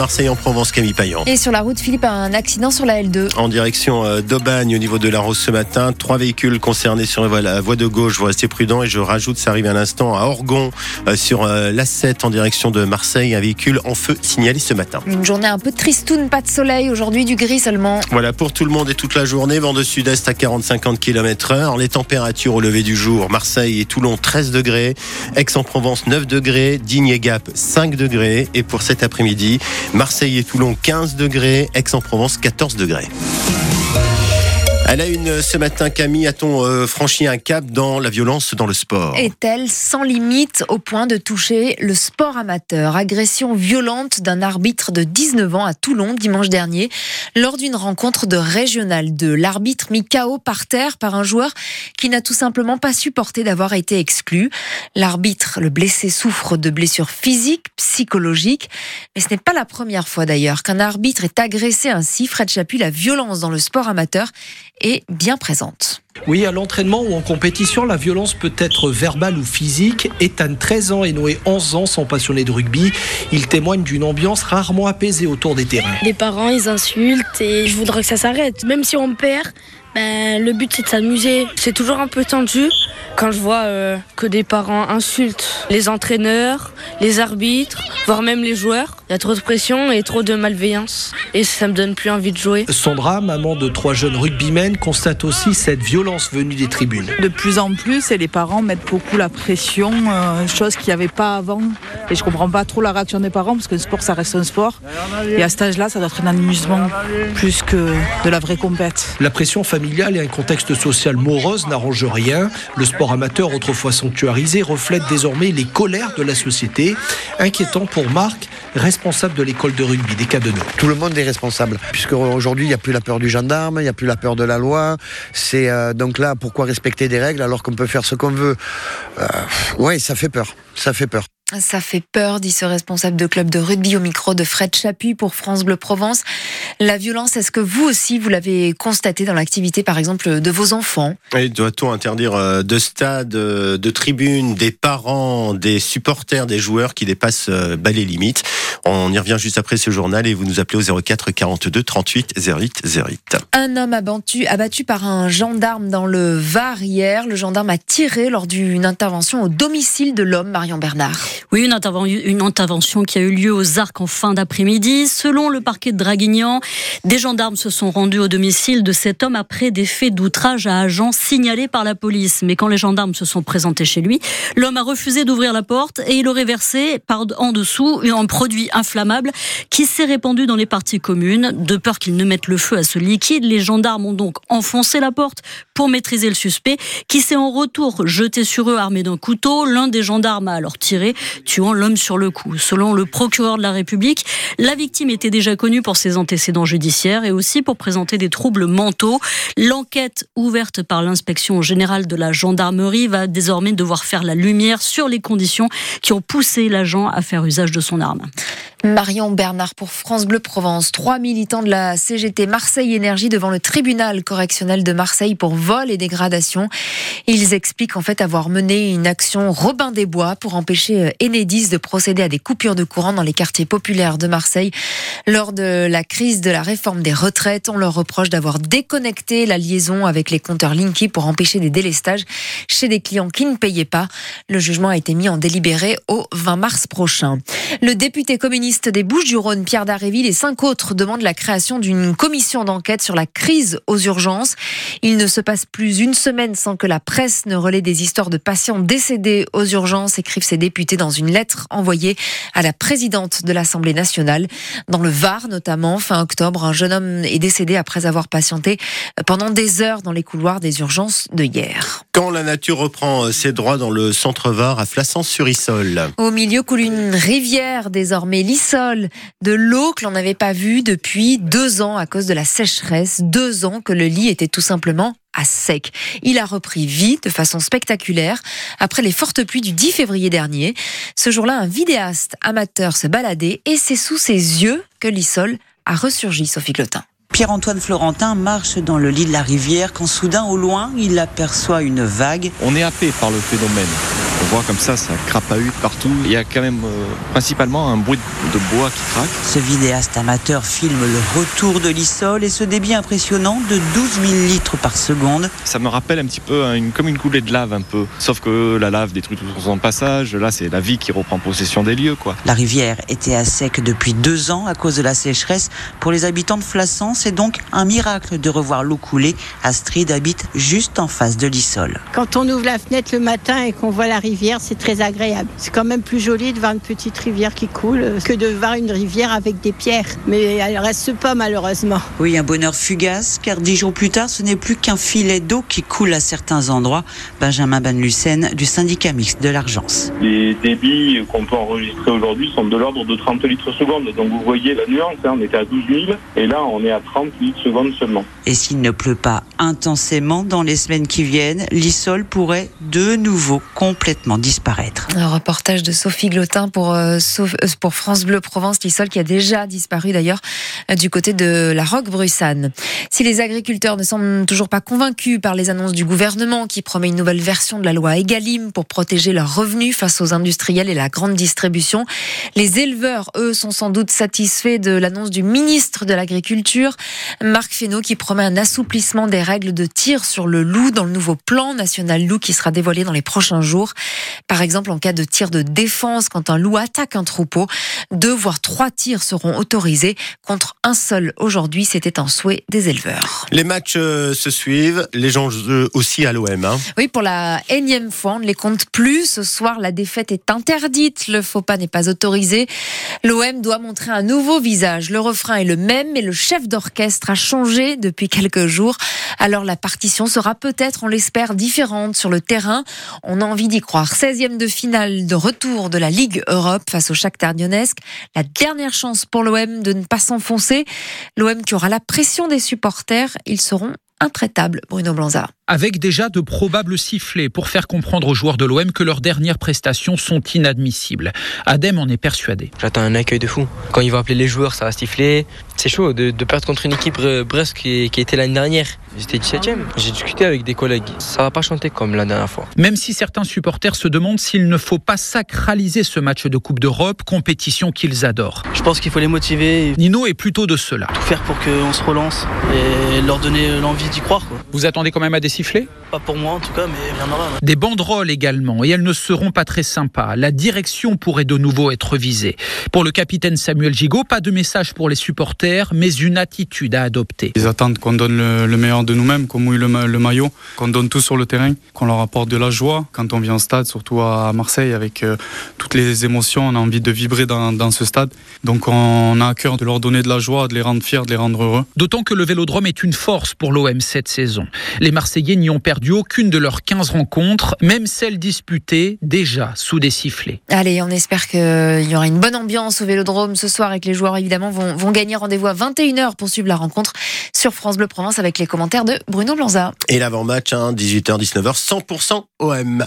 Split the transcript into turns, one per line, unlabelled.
Marseille en Provence, Camille Payan.
Et sur la route, Philippe, un accident sur la L2.
En direction euh, d'Aubagne au niveau de la Rose ce matin. Trois véhicules concernés sur la voie de gauche. Vous restez prudent et je rajoute, ça arrive un instant à Orgon euh, sur euh, l'A7 en direction de Marseille. Un véhicule en feu signalé ce matin.
Une journée un peu tristoune, pas de soleil. Aujourd'hui, du gris seulement.
Voilà pour tout le monde et toute la journée. Vent de sud-est à 40-50 km heure. Les températures au lever du jour. Marseille et Toulon 13 degrés. Aix-en-Provence 9 degrés. Digne et Gap 5 degrés. Et pour cet après-midi, Marseille et Toulon 15 degrés, Aix-en-Provence 14 degrés. À la une ce matin, Camille, a-t-on euh, franchi un cap dans la violence dans le sport?
Est-elle sans limite au point de toucher le sport amateur? Agression violente d'un arbitre de 19 ans à Toulon dimanche dernier lors d'une rencontre de Régional 2. L'arbitre mis KO par terre par un joueur qui n'a tout simplement pas supporté d'avoir été exclu. L'arbitre, le blessé, souffre de blessures physiques, psychologiques, mais ce n'est pas la première fois d'ailleurs qu'un arbitre est agressé ainsi. Fred Chapuis, la violence dans le sport amateur est bien présente.
Oui, à l'entraînement ou en compétition, la violence peut être verbale ou physique. Ethan, 13 ans, et Noé, 11 ans, sont passionnés de rugby. Ils témoignent d'une ambiance rarement apaisée autour des terrains.
Les parents, ils insultent et je voudrais que ça s'arrête. Même si on perd, ben, le but c'est de s'amuser. C'est toujours un peu tendu quand je vois euh, que des parents insultent les entraîneurs, les arbitres, voire même les joueurs. Il y a trop de pression et trop de malveillance. Et ça me donne plus envie de jouer.
Sandra, maman de trois jeunes rugbymen, constate aussi cette violence venue des tribunes.
De plus en plus, et les parents mettent beaucoup la pression, euh, chose qu'il n'y avait pas avant. Et je comprends pas trop la réaction des parents, parce que le sport, ça reste un sport. Et à cet âge-là, ça doit être un amusement plus que de la vraie compète.
La pression familiale et un contexte social morose n'arrangent rien. Le sport amateur, autrefois sanctuarisé, reflète désormais les colères de la société. Inquiétant pour Marc, responsable de l'école de rugby des Cadeneaux.
Tout le monde est responsable, puisque aujourd'hui il n'y a plus la peur du gendarme, il n'y a plus la peur de la loi. C'est euh, donc là pourquoi respecter des règles alors qu'on peut faire ce qu'on veut? Euh, oui, ça fait peur, ça fait peur.
Ça fait peur, dit ce responsable de club de rugby au micro de Fred Chapuis pour France Bleu Provence. La violence, est-ce que vous aussi, vous l'avez constaté dans l'activité, par exemple, de vos enfants?
Et doit-on interdire euh, de stades, euh, de tribunes, des parents, des supporters, des joueurs qui dépassent euh, bas les limites? On y revient juste après ce journal et vous nous appelez au 04 42 38 08 08.
Un homme abattu, abattu par un gendarme dans le Var hier. Le gendarme a tiré lors d'une intervention au domicile de l'homme, Marion Bernard.
Oui, une, intervention qui a eu lieu aux Arcs en fin d'après-midi. Selon le parquet de Draguignan, des gendarmes se sont rendus au domicile de cet homme après des faits d'outrage à agents signalés par la police. Mais quand les gendarmes se sont présentés chez lui, l'homme a refusé d'ouvrir la porte et il aurait versé en dessous un produit inflammable qui s'est répandu dans les parties communes. De peur qu'il ne mette le feu à ce liquide, les gendarmes ont donc enfoncé la porte pour maîtriser le suspect qui s'est en retour jeté sur eux armé d'un couteau. L'un des gendarmes a alors tiré tuant l'homme sur le coup. Selon le procureur de la République, la victime était déjà connue pour ses antécédents judiciaires et aussi pour présenter des troubles mentaux. L'enquête ouverte par l'inspection générale de la gendarmerie va désormais devoir faire la lumière sur les conditions qui ont poussé l'agent à faire usage de son arme.
Marion Bernard pour France Bleu Provence. Trois militants de la CGT Marseille Énergie devant le tribunal correctionnel de Marseille pour vol et dégradation. Ils expliquent en fait avoir mené une action Robin des Bois pour empêcher euh, Enedis de procéder à des coupures de courant dans les quartiers populaires de Marseille. Lors de la crise de la réforme des retraites, on leur reproche d'avoir déconnecté la liaison avec les compteurs Linky pour empêcher des délestages chez des clients qui ne payaient pas. Le jugement a été mis en délibéré au 20 mars prochain. Le député communiste des Bouches-du-Rhône, Pierre Daréville, et cinq autres demandent la création d'une commission d'enquête sur la crise aux urgences. Il ne se passe plus une semaine sans que la presse ne relaie des histoires de patients décédés aux urgences, écrivent ces députés dans une lettre envoyée à la présidente de l'Assemblée nationale. Dans le Var, notamment, fin octobre, un jeune homme est décédé après avoir patienté pendant des heures dans les couloirs des urgences de hier.
Quand la nature reprend ses droits dans le centre Var à Flassens-sur-Issol.
Au milieu coule une rivière désormais sol de l'eau que l'on n'avait pas vue depuis deux ans à cause de la sécheresse, deux ans que le lit était tout simplement à sec. Il a repris vie de façon spectaculaire après les fortes pluies du 10 février dernier. Ce jour-là, un vidéaste amateur se baladait et c'est sous ses yeux que l'Issol a ressurgi, Sophie Clotin.
Pierre-Antoine Florentin marche dans le lit de la rivière quand soudain, au loin, il aperçoit une vague.
On est happé par le phénomène. On voit comme ça, ça crapahute partout. Il y a quand même euh, principalement un bruit de bois qui craque.
Ce vidéaste amateur filme le retour de l'Issol et ce débit impressionnant de 12 000 litres par seconde.
Ça me rappelle un petit peu hein, une, comme une coulée de lave un peu. Sauf que la lave détruit tout son passage. Là, c'est la vie qui reprend possession des lieux. Quoi.
La rivière était à sec depuis deux ans à cause de la sécheresse. Pour les habitants de Flassan, c'est donc un miracle de revoir l'eau couler. Astrid habite juste en face de l'Issol.
Quand on ouvre la fenêtre le matin et qu'on voit la rivière, c'est très agréable. C'est quand même plus joli de voir une petite rivière qui coule que de voir une rivière avec des pierres. Mais elle reste pas malheureusement.
Oui, un bonheur fugace, car dix jours plus tard, ce n'est plus qu'un filet d'eau qui coule à certains endroits. Benjamin Van Lucen du syndicat mixte de l'Argence.
Les débits qu'on peut enregistrer aujourd'hui sont de l'ordre de 30 litres seconde. Donc vous voyez la nuance, hein, on était à 12 000 et là on est à 30 litres seconde seulement.
Et s'il ne pleut pas intensément dans les semaines qui viennent, l'Issol pourrait de nouveau complètement
Un reportage de Sophie Glotin pour, euh, pour France Bleu Provence, l'Issol qui a déjà disparu d'ailleurs euh, du côté de la Roque-Brussane. Si les agriculteurs ne semblent toujours pas convaincus par les annonces du gouvernement qui promet une nouvelle version de la loi Egalim pour protéger leurs revenus face aux industriels et la grande distribution, les éleveurs, eux, sont sans doute satisfaits de l'annonce du ministre de l'Agriculture, Marc Fesneau, qui promet un assouplissement des règles de tir sur le loup dans le nouveau plan national loup qui sera dévoilé dans les prochains jours. Par exemple, en cas de tir de défense, quand un loup attaque un troupeau, deux voire trois tirs seront autorisés contre un seul aujourd'hui. C'était un souhait des éleveurs.
Les matchs euh, se suivent, les gens aussi à l'OM. Hein.
Oui, pour la énième fois, on ne les compte plus. Ce soir, la défaite est interdite, le faux pas n'est pas autorisé. L'OM doit montrer un nouveau visage. Le refrain est le même, mais le chef d'orchestre a changé depuis quelques jours. Alors la partition sera peut-être, on l'espère, différente sur le terrain. On a envie d'y croire. 16e de finale de retour de la Ligue Europe face au Shakhtar. La dernière chance pour l'OM de ne pas s'enfoncer. L'OM qui aura la pression des supporters. Ils seront intraitables, Bruno Blanza
avec déjà de probables sifflets pour faire comprendre aux joueurs de l'OM que leurs dernières prestations sont inadmissibles. Adem en est persuadé.
J'attends un accueil de fou. Quand il va appeler les joueurs, ça va siffler. C'est chaud de, perdre contre une équipe Brest qui, qui était l'année dernière. J'étais 17 e J'ai discuté avec des collègues. Ça va pas chanter comme la dernière fois.
Même si certains supporters se demandent s'il ne faut pas sacraliser ce match de Coupe d'Europe, compétition qu'ils adorent.
Je pense qu'il faut les motiver.
Nino est plutôt de cela.
Tout faire pour qu'on se relance et leur donner l'envie d'y croire.
Vous attendez quand même à des
pas pour moi en tout cas, mais il y en aura.
Des banderoles également, et elles ne seront pas très sympas. La direction pourrait de nouveau être visée. Pour le capitaine Samuel Gigot, pas de message pour les supporters, mais une attitude à adopter.
Ils attendent qu'on donne le, meilleur de nous-mêmes, qu'on mouille le, maillot, qu'on donne tout sur le terrain, qu'on leur apporte de la joie. Quand on vient au stade, surtout à Marseille, avec euh, toutes les émotions, on a envie de vibrer dans, dans ce stade. Donc on a à cœur de leur donner de la joie, de les rendre fiers, de les rendre heureux.
D'autant que le vélodrome est une force pour l'OM cette saison. Les Marseillais n'y ont perdu aucune de leurs 15 rencontres, même celles disputées déjà sous des sifflets.
Allez, on espère qu'il y aura une bonne ambiance au Vélodrome ce soir et que les joueurs évidemment vont, vont gagner rendez-vous à 21h pour suivre la rencontre sur France Bleu Provence avec les commentaires de Bruno Blanza.
Et l'avant-match, hein, 18h-19h, 100% OM.